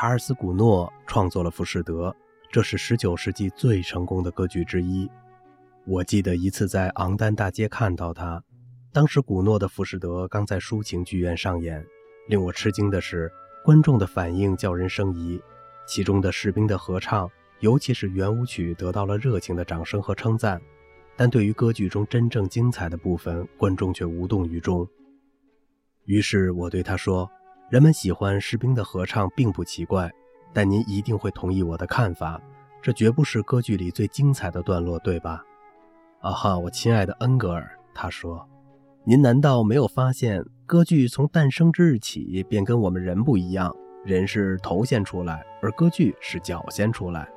查尔斯·古诺创作了《浮士德》，这是19世纪最成功的歌剧之一。我记得一次在昂丹大街看到他，当时古诺的《浮士德》刚在抒情剧院上演。令我吃惊的是，观众的反应叫人生疑。其中的士兵的合唱，尤其是圆舞曲，得到了热情的掌声和称赞。但对于歌剧中真正精彩的部分，观众却无动于衷。于是我对他说：“人们喜欢士兵的合唱并不奇怪，但您一定会同意我的看法，这绝不是歌剧里最精彩的段落，对吧？”“啊哈，我亲爱的恩格尔。”他说，“您难道没有发现，歌剧从诞生之日起便跟我们人不一样？人是头先出来，而歌剧是脚先出来。”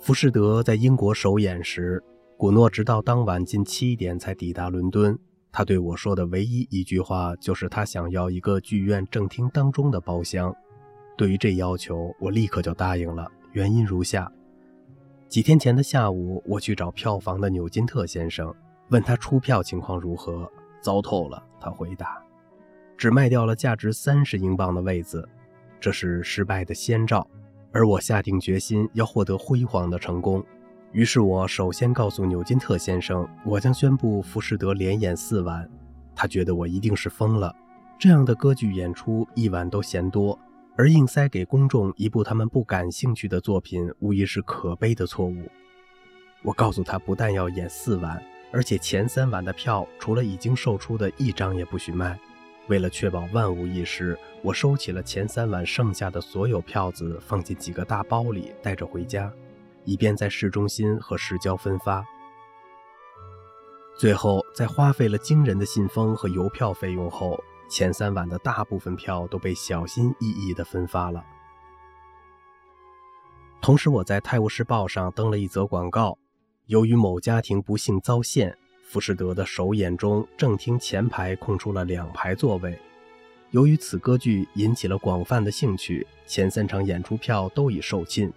《浮士德》在英国首演时。古诺直到当晚近七点才抵达伦敦。他对我说的唯一一句话就是他想要一个剧院正厅当中的包厢。对于这要求，我立刻就答应了。原因如下：几天前的下午，我去找票房的纽金特先生，问他出票情况如何。糟透了，他回答，只卖掉了价值三十英镑的位子，这是失败的先兆。而我下定决心要获得辉煌的成功。于是我首先告诉纽金特先生，我将宣布《浮士德》连演四晚。他觉得我一定是疯了，这样的歌剧演出一晚都嫌多，而硬塞给公众一部他们不感兴趣的作品，无疑是可悲的错误。我告诉他，不但要演四晚，而且前三晚的票除了已经售出的一张也不许卖。为了确保万无一失，我收起了前三晚剩下的所有票子，放进几个大包里，带着回家。以便在市中心和市郊分发。最后，在花费了惊人的信封和邮票费用后，前三晚的大部分票都被小心翼翼地分发了。同时，我在《泰晤士报》上登了一则广告：由于某家庭不幸遭陷，浮士德的首演中正厅前排空出了两排座位。由于此歌剧引起了广泛的兴趣，前三场演出票都已售罄。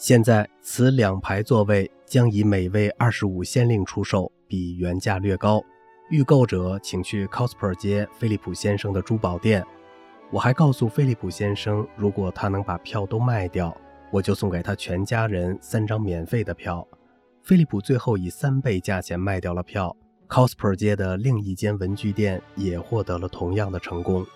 现在，此两排座位将以每位二十五先令出售，比原价略高。预购者请去 Cosper 街菲利普先生的珠宝店。我还告诉菲利普先生，如果他能把票都卖掉，我就送给他全家人三张免费的票。菲利普最后以三倍价钱卖掉了票。Cosper 街的另一间文具店也获得了同样的成功。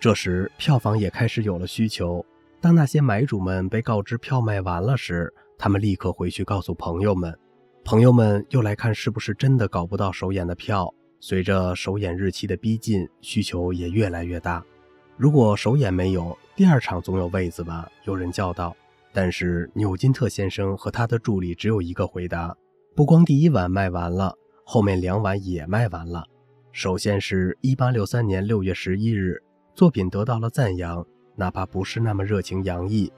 这时，票房也开始有了需求。当那些买主们被告知票卖完了时，他们立刻回去告诉朋友们，朋友们又来看是不是真的搞不到首演的票。随着首演日期的逼近，需求也越来越大。如果首演没有，第二场总有位子吧？有人叫道。但是纽金特先生和他的助理只有一个回答：不光第一晚卖完了，后面两晚也卖完了。首先是一八六三年六月十一日，作品得到了赞扬。哪怕不是那么热情洋溢，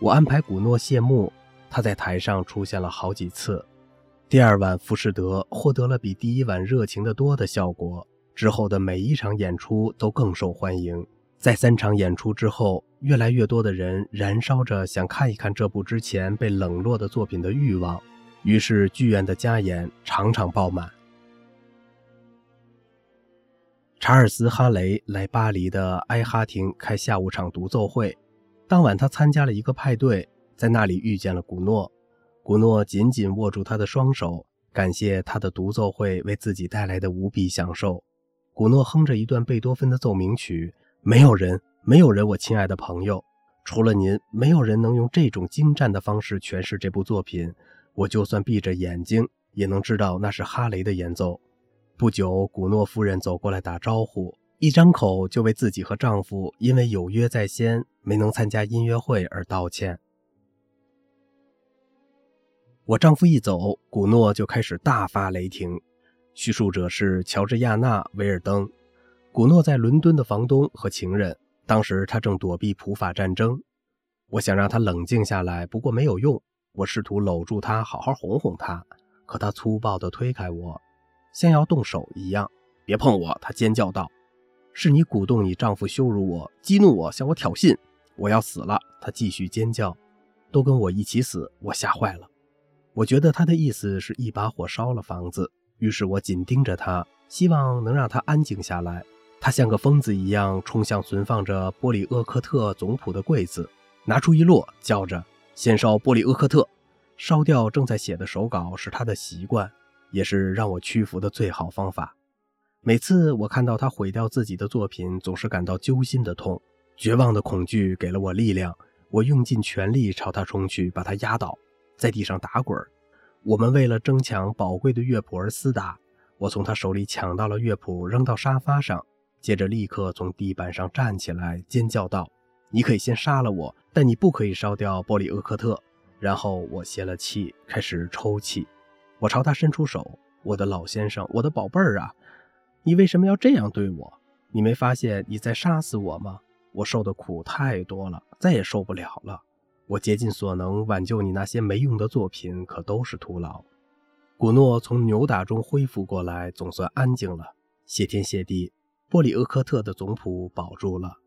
我安排古诺谢幕，他在台上出现了好几次。第二晚，浮士德获得了比第一晚热情的多的效果。之后的每一场演出都更受欢迎。在三场演出之后，越来越多的人燃烧着想看一看这部之前被冷落的作品的欲望，于是剧院的加演场场爆满。查尔斯·哈雷来巴黎的埃哈廷开下午场独奏会。当晚，他参加了一个派对，在那里遇见了古诺。古诺紧紧握住他的双手，感谢他的独奏会为自己带来的无比享受。古诺哼着一段贝多芬的奏鸣曲：“没有人，没有人，我亲爱的朋友，除了您，没有人能用这种精湛的方式诠释这部作品。我就算闭着眼睛，也能知道那是哈雷的演奏。”不久，古诺夫人走过来打招呼，一张口就为自己和丈夫因为有约在先没能参加音乐会而道歉。我丈夫一走，古诺就开始大发雷霆。叙述者是乔治亚娜·维尔登，古诺在伦敦的房东和情人，当时他正躲避普法战争。我想让他冷静下来，不过没有用。我试图搂住他，好好哄哄他，可他粗暴地推开我。像要动手一样，别碰我！他尖叫道：“是你鼓动你丈夫羞辱我、激怒我，向我挑衅！我要死了！”他继续尖叫：“都跟我一起死！”我吓坏了。我觉得他的意思是一把火烧了房子，于是我紧盯着他，希望能让他安静下来。他像个疯子一样冲向存放着波里厄克特总谱的柜子，拿出一摞，叫着：“先烧波里厄克特！”烧掉正在写的手稿是他的习惯，也是让我屈服的最好方法。每次我看到他毁掉自己的作品，总是感到揪心的痛。绝望的恐惧给了我力量，我用尽全力朝他冲去，把他压倒，在地上打滚。我们为了争抢宝贵的乐谱而厮打，我从他手里抢到了乐谱，扔到沙发上。接着，立刻从地板上站起来，尖叫道：“你可以先杀了我，但你不可以烧掉波里厄克特。”然后我泄了气，开始抽泣。我朝他伸出手：“我的老先生，我的宝贝儿啊，你为什么要这样对我？你没发现你在杀死我吗？我受的苦太多了，再也受不了了。我竭尽所能挽救你那些没用的作品，可都是徒劳。”古诺从扭打中恢复过来，总算安静了。谢天谢地。波里厄科特的总谱保住了。